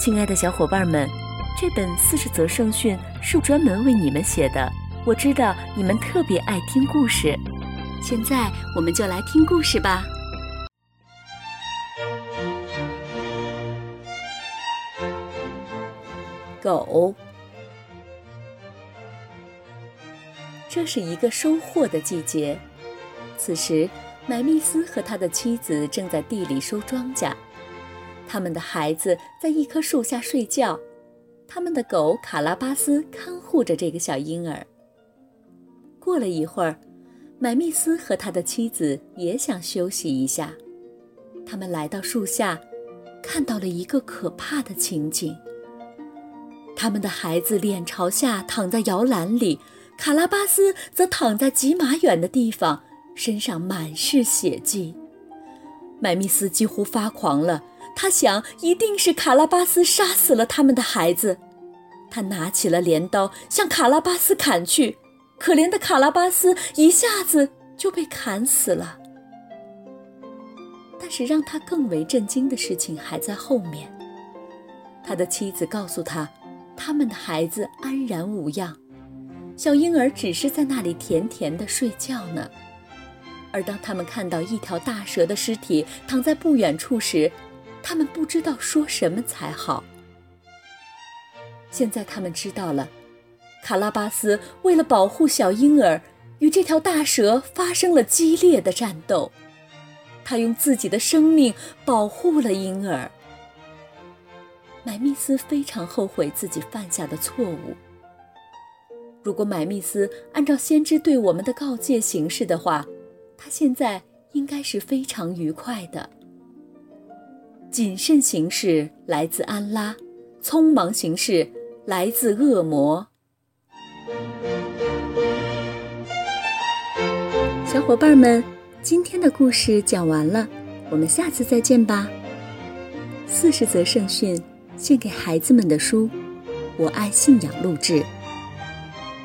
亲爱的小伙伴们，这本四十则圣训是专门为你们写的。我知道你们特别爱听故事，现在我们就来听故事吧。狗，这是一个收获的季节。此时，买密斯和他的妻子正在地里收庄稼。他们的孩子在一棵树下睡觉，他们的狗卡拉巴斯看护着这个小婴儿。过了一会儿，买密斯和他的妻子也想休息一下，他们来到树下，看到了一个可怕的情景。他们的孩子脸朝下躺在摇篮里，卡拉巴斯则躺在几码远的地方，身上满是血迹。麦密斯几乎发狂了。他想，一定是卡拉巴斯杀死了他们的孩子。他拿起了镰刀，向卡拉巴斯砍去。可怜的卡拉巴斯一下子就被砍死了。但是让他更为震惊的事情还在后面。他的妻子告诉他，他们的孩子安然无恙，小婴儿只是在那里甜甜的睡觉呢。而当他们看到一条大蛇的尸体躺在不远处时，他们不知道说什么才好。现在他们知道了，卡拉巴斯为了保护小婴儿，与这条大蛇发生了激烈的战斗。他用自己的生命保护了婴儿。买密斯非常后悔自己犯下的错误。如果买密斯按照先知对我们的告诫行事的话，他现在应该是非常愉快的。谨慎行事来自安拉，匆忙行事来自恶魔。小伙伴们，今天的故事讲完了，我们下次再见吧。四十则圣训，献给孩子们的书，我爱信仰录制。